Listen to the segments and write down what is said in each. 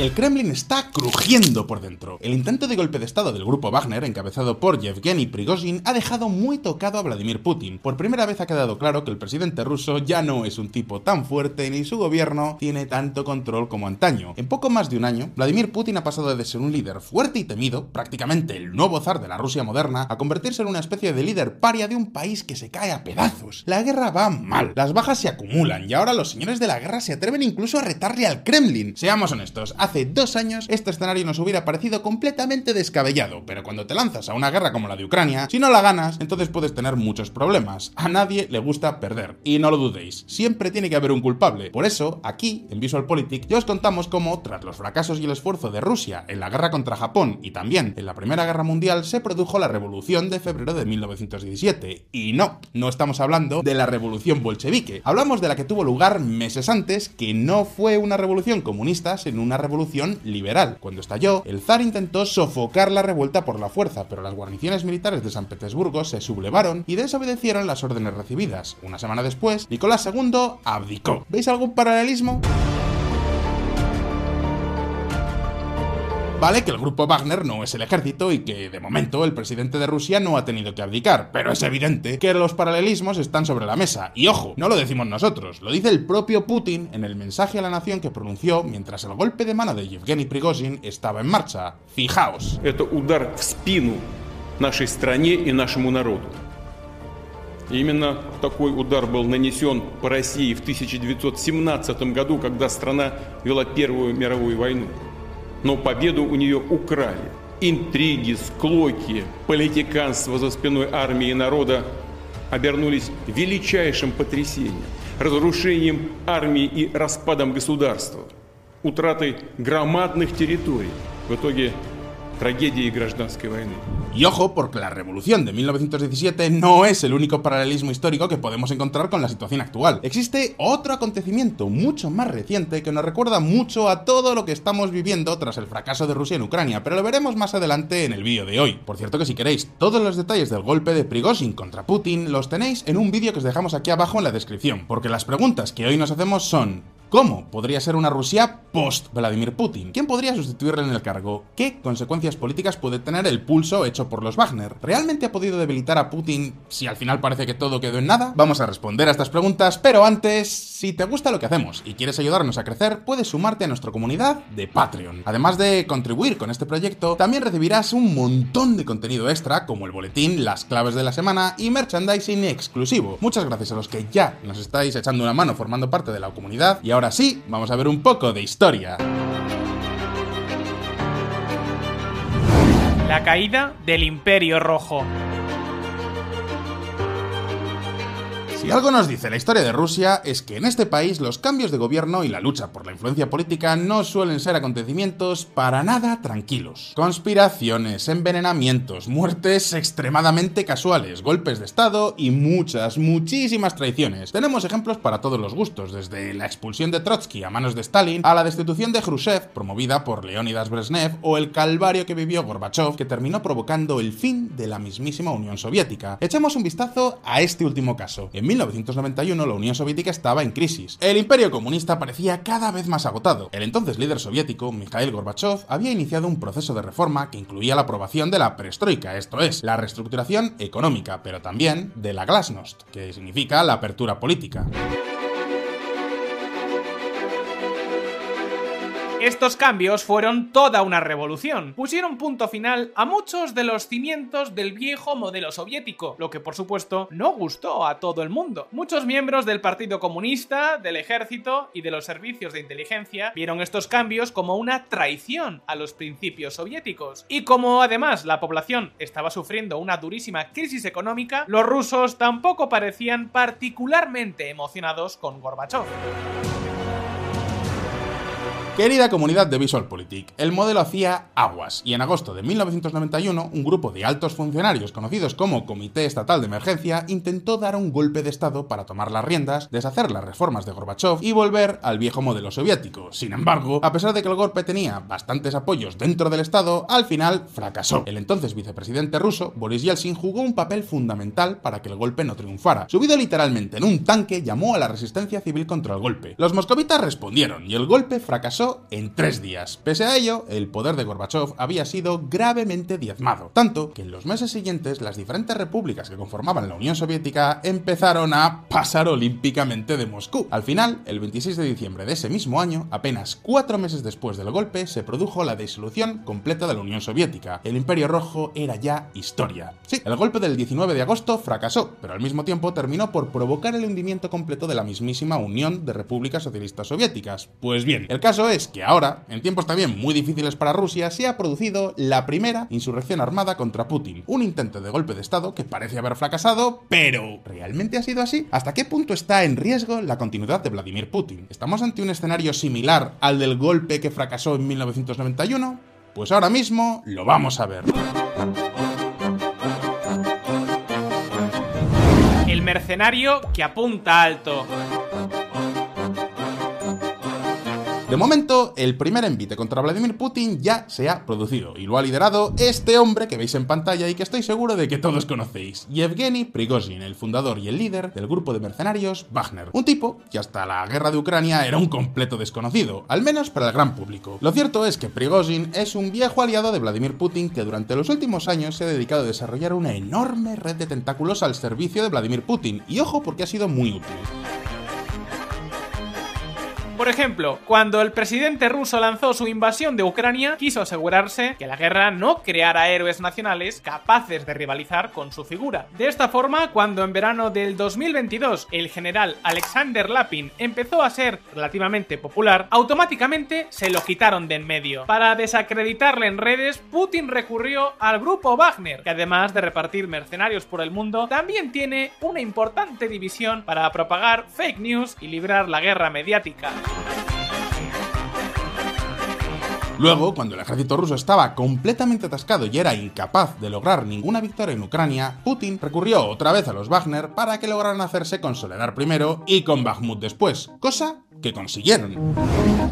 El Kremlin está crujiendo por dentro. El intento de golpe de estado del grupo Wagner, encabezado por Yevgeny Prigozhin, ha dejado muy tocado a Vladimir Putin. Por primera vez ha quedado claro que el presidente ruso ya no es un tipo tan fuerte ni su gobierno tiene tanto control como antaño. En poco más de un año, Vladimir Putin ha pasado de ser un líder fuerte y temido, prácticamente el nuevo zar de la Rusia moderna, a convertirse en una especie de líder paria de un país que se cae a pedazos. La guerra va mal, las bajas se acumulan y ahora los señores de la guerra se atreven incluso a retarle al Kremlin. Seamos honestos, dos años este escenario nos hubiera parecido completamente descabellado, pero cuando te lanzas a una guerra como la de Ucrania, si no la ganas, entonces puedes tener muchos problemas. A nadie le gusta perder. Y no lo dudéis, siempre tiene que haber un culpable. Por eso, aquí, en VisualPolitik, ya os contamos cómo, tras los fracasos y el esfuerzo de Rusia en la guerra contra Japón y también en la Primera Guerra Mundial, se produjo la Revolución de febrero de 1917. Y no, no estamos hablando de la Revolución bolchevique. Hablamos de la que tuvo lugar meses antes, que no fue una revolución comunista, sino una revolución liberal. Cuando estalló, el zar intentó sofocar la revuelta por la fuerza, pero las guarniciones militares de San Petersburgo se sublevaron y desobedecieron las órdenes recibidas. Una semana después, Nicolás II abdicó. ¿Veis algún paralelismo? Vale que el grupo Wagner no es el ejército y que de momento el presidente de Rusia no ha tenido que abdicar, pero es evidente que los paralelismos están sobre la mesa. Y ojo, no lo decimos nosotros, lo dice el propio Putin en el mensaje a la nación que pronunció mientras el golpe de mano de Yevgeny Prigozhin estaba en marcha. Fijaos. Это удар в спину нашей стране и нашему народу. Именно такой удар был нанесен по России в 1917 году, когда страна вела Первую мировую войну. Но победу у нее украли. Интриги, склоки, политиканство за спиной армии и народа обернулись величайшим потрясением, разрушением армии и распадом государства, утратой громадных территорий. В итоге y гражданской войны. Y ojo, porque la revolución de 1917 no es el único paralelismo histórico que podemos encontrar con la situación actual. Existe otro acontecimiento mucho más reciente que nos recuerda mucho a todo lo que estamos viviendo tras el fracaso de Rusia en Ucrania, pero lo veremos más adelante en el vídeo de hoy. Por cierto que si queréis todos los detalles del golpe de Prigozhin contra Putin los tenéis en un vídeo que os dejamos aquí abajo en la descripción, porque las preguntas que hoy nos hacemos son ¿Cómo podría ser una Rusia post-Vladimir Putin? ¿Quién podría sustituirle en el cargo? ¿Qué consecuencias políticas puede tener el pulso hecho por los Wagner? ¿Realmente ha podido debilitar a Putin si al final parece que todo quedó en nada? Vamos a responder a estas preguntas, pero antes, si te gusta lo que hacemos y quieres ayudarnos a crecer, puedes sumarte a nuestra comunidad de Patreon. Además de contribuir con este proyecto, también recibirás un montón de contenido extra, como el boletín, las claves de la semana y merchandising exclusivo. Muchas gracias a los que ya nos estáis echando una mano formando parte de la comunidad y ahora ahora sí, vamos a ver un poco de historia. La caída del Imperio Rojo. Si algo nos dice la historia de Rusia es que en este país los cambios de gobierno y la lucha por la influencia política no suelen ser acontecimientos para nada tranquilos. Conspiraciones, envenenamientos, muertes extremadamente casuales, golpes de estado y muchas, muchísimas traiciones. Tenemos ejemplos para todos los gustos, desde la expulsión de Trotsky a manos de Stalin a la destitución de Khrushchev promovida por Leonidas Brezhnev o el calvario que vivió Gorbachev que terminó provocando el fin de la mismísima Unión Soviética. Echemos un vistazo a este último caso. 1991 la Unión Soviética estaba en crisis. El imperio comunista parecía cada vez más agotado. El entonces líder soviético, Mikhail Gorbachev, había iniciado un proceso de reforma que incluía la aprobación de la perestroika, esto es, la reestructuración económica, pero también de la glasnost, que significa la apertura política. Estos cambios fueron toda una revolución. Pusieron punto final a muchos de los cimientos del viejo modelo soviético, lo que por supuesto no gustó a todo el mundo. Muchos miembros del Partido Comunista, del Ejército y de los servicios de inteligencia vieron estos cambios como una traición a los principios soviéticos. Y como además la población estaba sufriendo una durísima crisis económica, los rusos tampoco parecían particularmente emocionados con Gorbachev. Querida comunidad de VisualPolitik, el modelo hacía aguas y en agosto de 1991 un grupo de altos funcionarios conocidos como Comité Estatal de Emergencia intentó dar un golpe de Estado para tomar las riendas, deshacer las reformas de Gorbachev y volver al viejo modelo soviético. Sin embargo, a pesar de que el golpe tenía bastantes apoyos dentro del Estado, al final fracasó. El entonces vicepresidente ruso, Boris Yeltsin, jugó un papel fundamental para que el golpe no triunfara. Subido literalmente en un tanque, llamó a la resistencia civil contra el golpe. Los moscovitas respondieron y el golpe fracasó en tres días. Pese a ello, el poder de Gorbachev había sido gravemente diezmado, tanto que en los meses siguientes las diferentes repúblicas que conformaban la Unión Soviética empezaron a pasar olímpicamente de Moscú. Al final, el 26 de diciembre de ese mismo año, apenas cuatro meses después del golpe, se produjo la disolución completa de la Unión Soviética. El Imperio Rojo era ya historia. Sí, el golpe del 19 de agosto fracasó, pero al mismo tiempo terminó por provocar el hundimiento completo de la mismísima Unión de Repúblicas Socialistas Soviéticas. Pues bien, el caso es que ahora, en tiempos también muy difíciles para Rusia, se ha producido la primera insurrección armada contra Putin. Un intento de golpe de Estado que parece haber fracasado, pero ¿realmente ha sido así? ¿Hasta qué punto está en riesgo la continuidad de Vladimir Putin? ¿Estamos ante un escenario similar al del golpe que fracasó en 1991? Pues ahora mismo lo vamos a ver. El mercenario que apunta alto. De momento, el primer envite contra Vladimir Putin ya se ha producido y lo ha liderado este hombre que veis en pantalla y que estoy seguro de que todos conocéis, Yevgeny Prigozhin, el fundador y el líder del grupo de mercenarios Wagner. Un tipo que hasta la guerra de Ucrania era un completo desconocido, al menos para el gran público. Lo cierto es que Prigozhin es un viejo aliado de Vladimir Putin que durante los últimos años se ha dedicado a desarrollar una enorme red de tentáculos al servicio de Vladimir Putin, y ojo porque ha sido muy útil. Por ejemplo, cuando el presidente ruso lanzó su invasión de Ucrania, quiso asegurarse que la guerra no creara héroes nacionales capaces de rivalizar con su figura. De esta forma, cuando en verano del 2022 el general Alexander Lapin empezó a ser relativamente popular, automáticamente se lo quitaron de en medio. Para desacreditarle en redes, Putin recurrió al grupo Wagner, que además de repartir mercenarios por el mundo, también tiene una importante división para propagar fake news y librar la guerra mediática. Luego, cuando el ejército ruso estaba completamente atascado y era incapaz de lograr ninguna victoria en Ucrania, Putin recurrió otra vez a los Wagner para que lograran hacerse con Soledad primero y con Bakhmut después, cosa que consiguieron.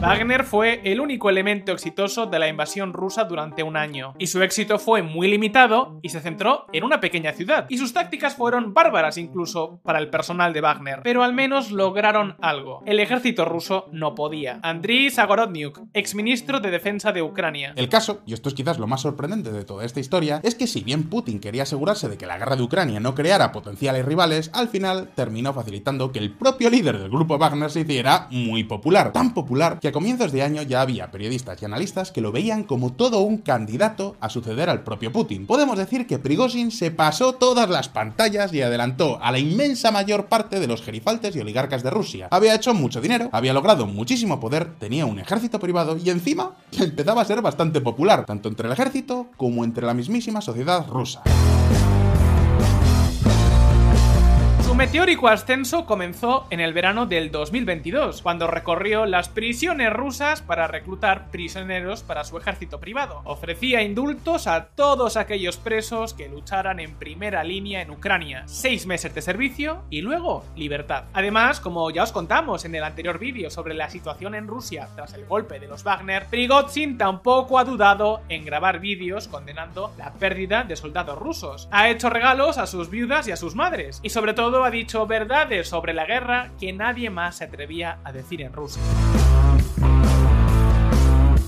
Wagner fue el único elemento exitoso de la invasión rusa durante un año, y su éxito fue muy limitado y se centró en una pequeña ciudad, y sus tácticas fueron bárbaras incluso para el personal de Wagner, pero al menos lograron algo. El ejército ruso no podía. Andriy Sagorodnyuk, exministro de Defensa de Ucrania. El caso, y esto es quizás lo más sorprendente de toda esta historia, es que si bien Putin quería asegurarse de que la guerra de Ucrania no creara potenciales rivales, al final terminó facilitando que el propio líder del grupo Wagner se hiciera muy popular, tan popular que a comienzos de año ya había periodistas y analistas que lo veían como todo un candidato a suceder al propio Putin. Podemos decir que Prigozhin se pasó todas las pantallas y adelantó a la inmensa mayor parte de los gerifaltes y oligarcas de Rusia. Había hecho mucho dinero, había logrado muchísimo poder, tenía un ejército privado y encima empezaba a ser bastante popular, tanto entre el ejército como entre la mismísima sociedad rusa. Meteórico ascenso comenzó en el verano del 2022, cuando recorrió las prisiones rusas para reclutar prisioneros para su ejército privado. Ofrecía indultos a todos aquellos presos que lucharan en primera línea en Ucrania, seis meses de servicio y luego libertad. Además, como ya os contamos en el anterior vídeo sobre la situación en Rusia tras el golpe de los Wagner, Prigozhin tampoco ha dudado en grabar vídeos condenando la pérdida de soldados rusos. Ha hecho regalos a sus viudas y a sus madres, y sobre todo ha dicho verdades sobre la guerra que nadie más se atrevía a decir en Rusia.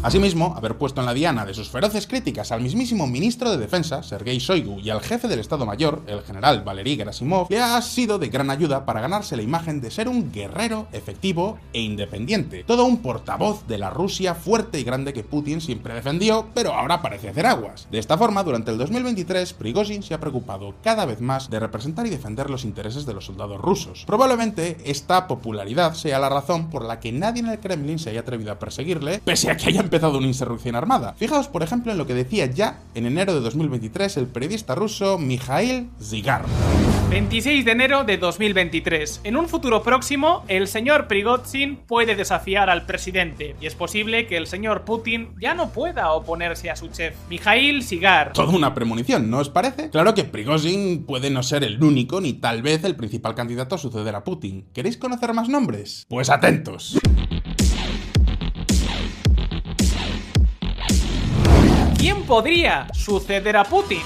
Asimismo, haber puesto en la diana de sus feroces críticas al mismísimo ministro de Defensa, Sergei Shoigu, y al jefe del Estado Mayor, el general Valery Gerasimov, le ha sido de gran ayuda para ganarse la imagen de ser un guerrero efectivo e independiente, todo un portavoz de la Rusia fuerte y grande que Putin siempre defendió, pero ahora parece hacer aguas. De esta forma, durante el 2023, Prigozhin se ha preocupado cada vez más de representar y defender los intereses de los soldados rusos. Probablemente esta popularidad sea la razón por la que nadie en el Kremlin se haya atrevido a perseguirle, pese a que haya empezado una insurrección armada. Fijaos, por ejemplo, en lo que decía ya en enero de 2023 el periodista ruso Mikhail Zigar. 26 de enero de 2023. En un futuro próximo, el señor Prigozhin puede desafiar al presidente y es posible que el señor Putin ya no pueda oponerse a su chef, Mikhail Sigar. Toda una premonición, ¿no os parece? Claro que Prigozhin puede no ser el único ni tal vez el principal candidato a suceder a Putin. ¿Queréis conocer más nombres? Pues atentos. ¿Quién podría suceder a Putin?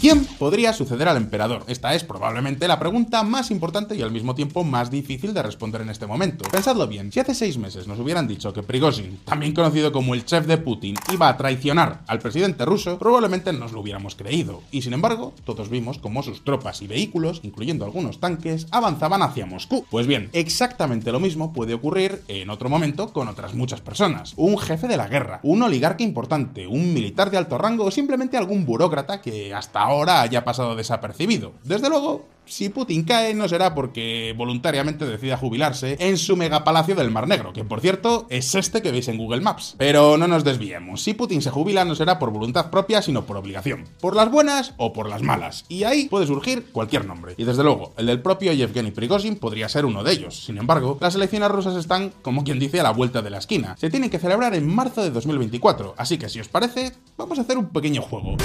¿Quién podría suceder al emperador? Esta es probablemente la pregunta más importante y al mismo tiempo más difícil de responder en este momento. Pensadlo bien, si hace seis meses nos hubieran dicho que Prigozhin, también conocido como el chef de Putin, iba a traicionar al presidente ruso, probablemente nos lo hubiéramos creído. Y sin embargo, todos vimos cómo sus tropas y vehículos, incluyendo algunos tanques, avanzaban hacia Moscú. Pues bien, exactamente lo mismo puede ocurrir en otro momento con otras muchas personas. Un jefe de la guerra, un oligarca importante, un militar de alto rango o simplemente algún burócrata que hasta ahora haya pasado desapercibido. Desde luego, si Putin cae no será porque voluntariamente decida jubilarse en su megapalacio del Mar Negro, que por cierto es este que veis en Google Maps. Pero no nos desviemos, si Putin se jubila no será por voluntad propia, sino por obligación. Por las buenas o por las malas. Y ahí puede surgir cualquier nombre. Y desde luego, el del propio Yevgeny Prigozhin podría ser uno de ellos. Sin embargo, las elecciones rusas están, como quien dice, a la vuelta de la esquina. Se tienen que celebrar en marzo de 2024, así que si os parece, vamos a hacer un pequeño juego.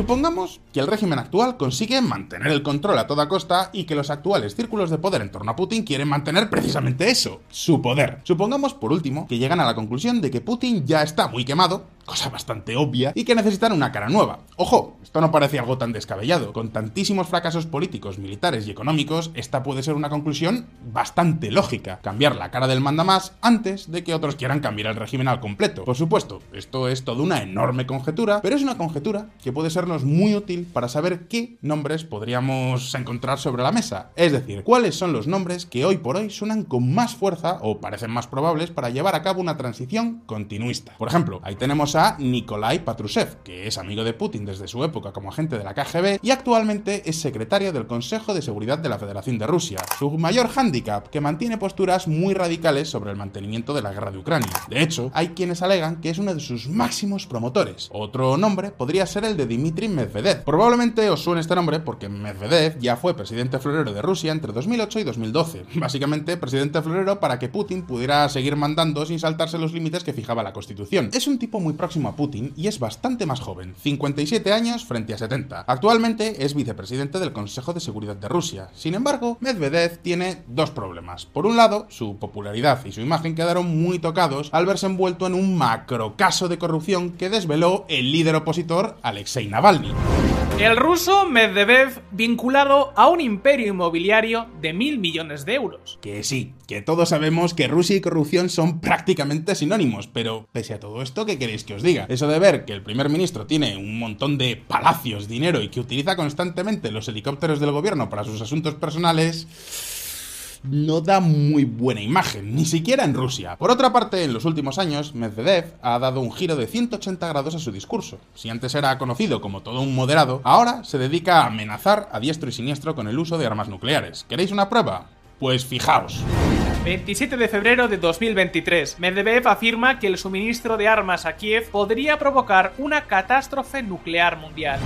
Supongamos que el régimen actual consigue mantener el control a toda costa y que los actuales círculos de poder en torno a Putin quieren mantener precisamente eso, su poder. Supongamos, por último, que llegan a la conclusión de que Putin ya está muy quemado, cosa bastante obvia, y que necesitan una cara nueva. Ojo, esto no parece algo tan descabellado. Con tantísimos fracasos políticos, militares y económicos, esta puede ser una conclusión bastante lógica. Cambiar la cara del mandamás antes de que otros quieran cambiar el régimen al completo. Por supuesto, esto es toda una enorme conjetura, pero es una conjetura que puede sernos muy útil para saber qué nombres podríamos encontrar sobre la mesa. Es decir, cuáles son los nombres que hoy por hoy suenan con más fuerza o parecen más probables para llevar a cabo una transición continuista. Por ejemplo, ahí tenemos a Nikolai Patrushev, que es amigo de Putin desde su época como agente de la KGB y actualmente es secretario del Consejo de Seguridad de la Federación de Rusia. Su mayor hándicap, que mantiene posturas muy radicales sobre el mantenimiento de la guerra de Ucrania. De hecho, hay quienes alegan que es uno de sus máximos promotores. Otro nombre podría ser el de Dmitry Medvedev. Probablemente os suene este nombre porque Medvedev ya fue presidente florero de Rusia entre 2008 y 2012. Básicamente, presidente florero para que Putin pudiera seguir mandando sin saltarse los límites que fijaba la Constitución. Es un tipo muy próximo a Putin y es bastante más joven, 57 años frente a 70. Actualmente es vicepresidente del Consejo de Seguridad de Rusia. Sin embargo, Medvedev tiene dos problemas. Por un lado, su popularidad y su imagen quedaron muy tocados al verse envuelto en un macro caso de corrupción que desveló el líder opositor Alexei Navalny. El ruso Medvedev vinculado a un imperio inmobiliario de mil millones de euros. Que sí, que todos sabemos que Rusia y corrupción son prácticamente sinónimos, pero pese a todo esto, ¿qué queréis que os diga? Eso de ver que el primer ministro tiene un montón de palacios, dinero y que utiliza constantemente los helicópteros del gobierno para sus asuntos personales no da muy buena imagen, ni siquiera en Rusia. Por otra parte, en los últimos años, Medvedev ha dado un giro de 180 grados a su discurso. Si antes era conocido como todo un moderado, ahora se dedica a amenazar a diestro y siniestro con el uso de armas nucleares. ¿Queréis una prueba? Pues fijaos. 27 de febrero de 2023. Medvedev afirma que el suministro de armas a Kiev podría provocar una catástrofe nuclear mundial.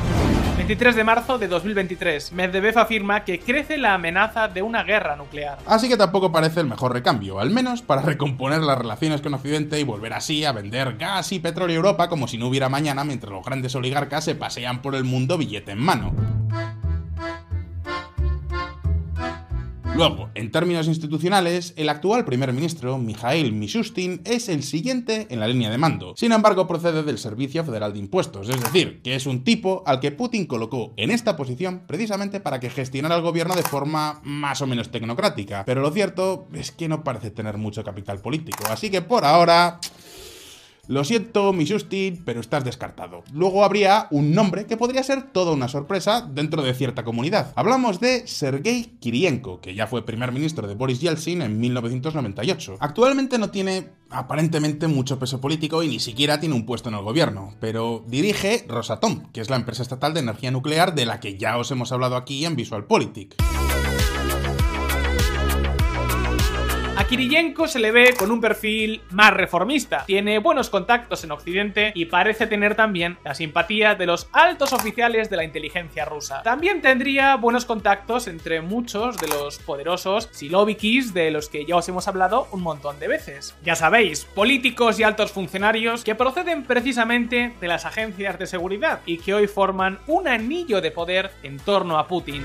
23 de marzo de 2023. Medvedev afirma que crece la amenaza de una guerra nuclear. Así que tampoco parece el mejor recambio, al menos para recomponer las relaciones con Occidente y volver así a vender gas y petróleo a Europa como si no hubiera mañana mientras los grandes oligarcas se pasean por el mundo billete en mano. Luego, en términos institucionales, el actual primer ministro, Mikhail Mishustin, es el siguiente en la línea de mando. Sin embargo, procede del Servicio Federal de Impuestos, es decir, que es un tipo al que Putin colocó en esta posición precisamente para que gestionara el gobierno de forma más o menos tecnocrática. Pero lo cierto es que no parece tener mucho capital político, así que por ahora... Lo siento, mi Justin, pero estás descartado. Luego habría un nombre que podría ser toda una sorpresa dentro de cierta comunidad. Hablamos de Sergei Kirienko, que ya fue primer ministro de Boris Yeltsin en 1998. Actualmente no tiene aparentemente mucho peso político y ni siquiera tiene un puesto en el gobierno, pero dirige Rosatom, que es la empresa estatal de energía nuclear de la que ya os hemos hablado aquí en VisualPolitik. A Kiriyenko se le ve con un perfil más reformista. Tiene buenos contactos en Occidente y parece tener también la simpatía de los altos oficiales de la inteligencia rusa. También tendría buenos contactos entre muchos de los poderosos silovikis de los que ya os hemos hablado un montón de veces. Ya sabéis, políticos y altos funcionarios que proceden precisamente de las agencias de seguridad y que hoy forman un anillo de poder en torno a Putin.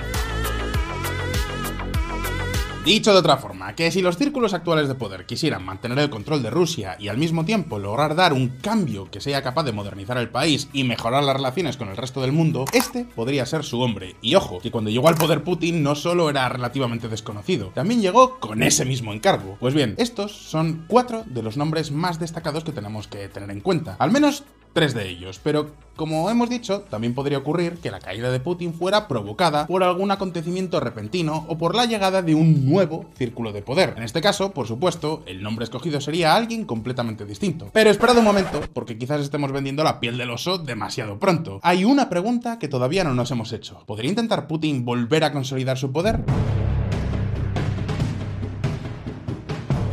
Dicho de otra forma, que si los círculos actuales de poder quisieran mantener el control de Rusia y al mismo tiempo lograr dar un cambio que sea capaz de modernizar el país y mejorar las relaciones con el resto del mundo, este podría ser su hombre. Y ojo, que cuando llegó al poder Putin no solo era relativamente desconocido, también llegó con ese mismo encargo. Pues bien, estos son cuatro de los nombres más destacados que tenemos que tener en cuenta. Al menos tres de ellos, pero como hemos dicho, también podría ocurrir que la caída de Putin fuera provocada por algún acontecimiento repentino o por la llegada de un nuevo círculo de poder. En este caso, por supuesto, el nombre escogido sería alguien completamente distinto. Pero esperad un momento, porque quizás estemos vendiendo la piel del oso demasiado pronto. Hay una pregunta que todavía no nos hemos hecho. ¿Podría intentar Putin volver a consolidar su poder?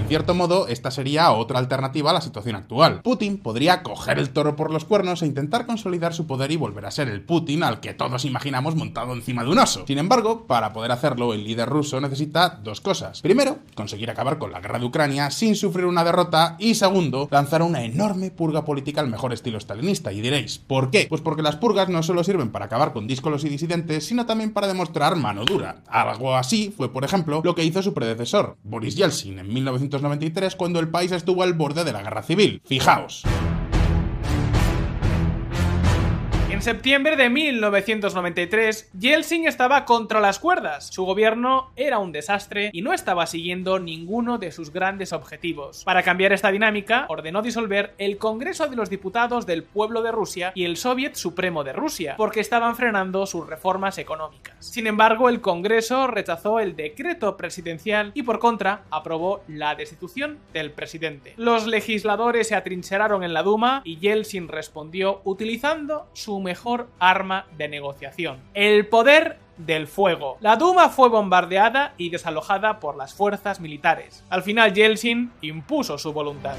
Cierto modo, esta sería otra alternativa a la situación actual. Putin podría coger el toro por los cuernos e intentar consolidar su poder y volver a ser el Putin al que todos imaginamos montado encima de un oso. Sin embargo, para poder hacerlo, el líder ruso necesita dos cosas. Primero, conseguir acabar con la guerra de Ucrania sin sufrir una derrota y segundo, lanzar una enorme purga política al mejor estilo stalinista. Y diréis, ¿por qué? Pues porque las purgas no solo sirven para acabar con díscolos y disidentes, sino también para demostrar mano dura. Algo así fue, por ejemplo, lo que hizo su predecesor, Boris Yeltsin, en 1900 1993 cuando el país estuvo al borde de la guerra civil. Fijaos. En septiembre de 1993, Yeltsin estaba contra las cuerdas. Su gobierno era un desastre y no estaba siguiendo ninguno de sus grandes objetivos. Para cambiar esta dinámica, ordenó disolver el Congreso de los Diputados del Pueblo de Rusia y el Soviet Supremo de Rusia, porque estaban frenando sus reformas económicas. Sin embargo, el Congreso rechazó el decreto presidencial y por contra aprobó la destitución del presidente. Los legisladores se atrincheraron en la Duma y Yeltsin respondió utilizando su mejor arma de negociación, el poder del fuego. La Duma fue bombardeada y desalojada por las fuerzas militares. Al final Yeltsin impuso su voluntad.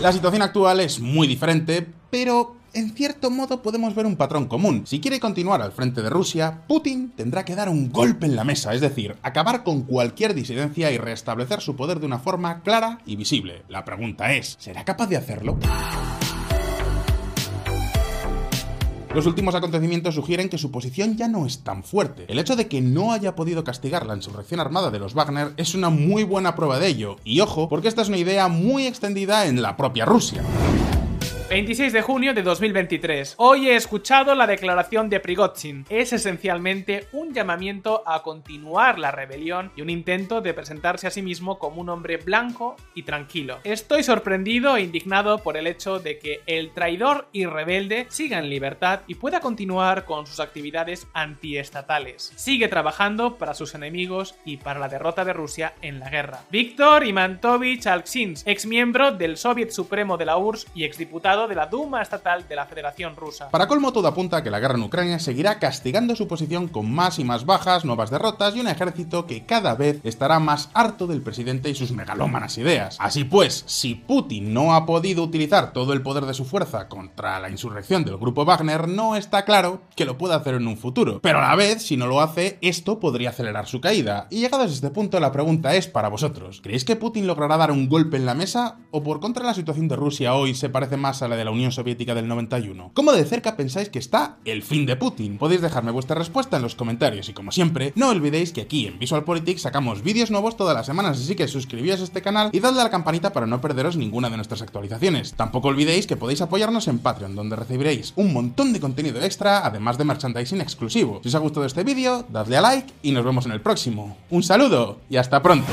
La situación actual es muy diferente, pero en cierto modo podemos ver un patrón común. Si quiere continuar al frente de Rusia, Putin tendrá que dar un golpe en la mesa, es decir, acabar con cualquier disidencia y restablecer su poder de una forma clara y visible. La pregunta es, ¿será capaz de hacerlo? Los últimos acontecimientos sugieren que su posición ya no es tan fuerte. El hecho de que no haya podido castigar la insurrección armada de los Wagner es una muy buena prueba de ello. Y ojo, porque esta es una idea muy extendida en la propia Rusia. 26 de junio de 2023. Hoy he escuchado la declaración de Prigozhin. Es esencialmente un llamamiento a continuar la rebelión y un intento de presentarse a sí mismo como un hombre blanco y tranquilo. Estoy sorprendido e indignado por el hecho de que el traidor y rebelde siga en libertad y pueda continuar con sus actividades antiestatales. Sigue trabajando para sus enemigos y para la derrota de Rusia en la guerra. Víctor Imantovich Alksins, ex miembro del Soviet Supremo de la URSS y exdiputado de la Duma Estatal de la Federación Rusa. Para colmo, todo apunta a que la guerra en Ucrania seguirá castigando su posición con más y más bajas, nuevas derrotas y un ejército que cada vez estará más harto del presidente y sus megalómanas ideas. Así pues, si Putin no ha podido utilizar todo el poder de su fuerza contra la insurrección del grupo Wagner, no está claro que lo pueda hacer en un futuro. Pero a la vez, si no lo hace, esto podría acelerar su caída. Y llegados a este punto, la pregunta es para vosotros. ¿Creéis que Putin logrará dar un golpe en la mesa? ¿O por contra la situación de Rusia hoy se parece más a de la Unión Soviética del 91. ¿Cómo de cerca pensáis que está el fin de Putin? Podéis dejarme vuestra respuesta en los comentarios y como siempre, no olvidéis que aquí en Visual Politics sacamos vídeos nuevos todas las semanas, así que suscribíos a este canal y dadle a la campanita para no perderos ninguna de nuestras actualizaciones. Tampoco olvidéis que podéis apoyarnos en Patreon, donde recibiréis un montón de contenido extra, además de merchandising exclusivo. Si os ha gustado este vídeo, dadle a like y nos vemos en el próximo. Un saludo y hasta pronto.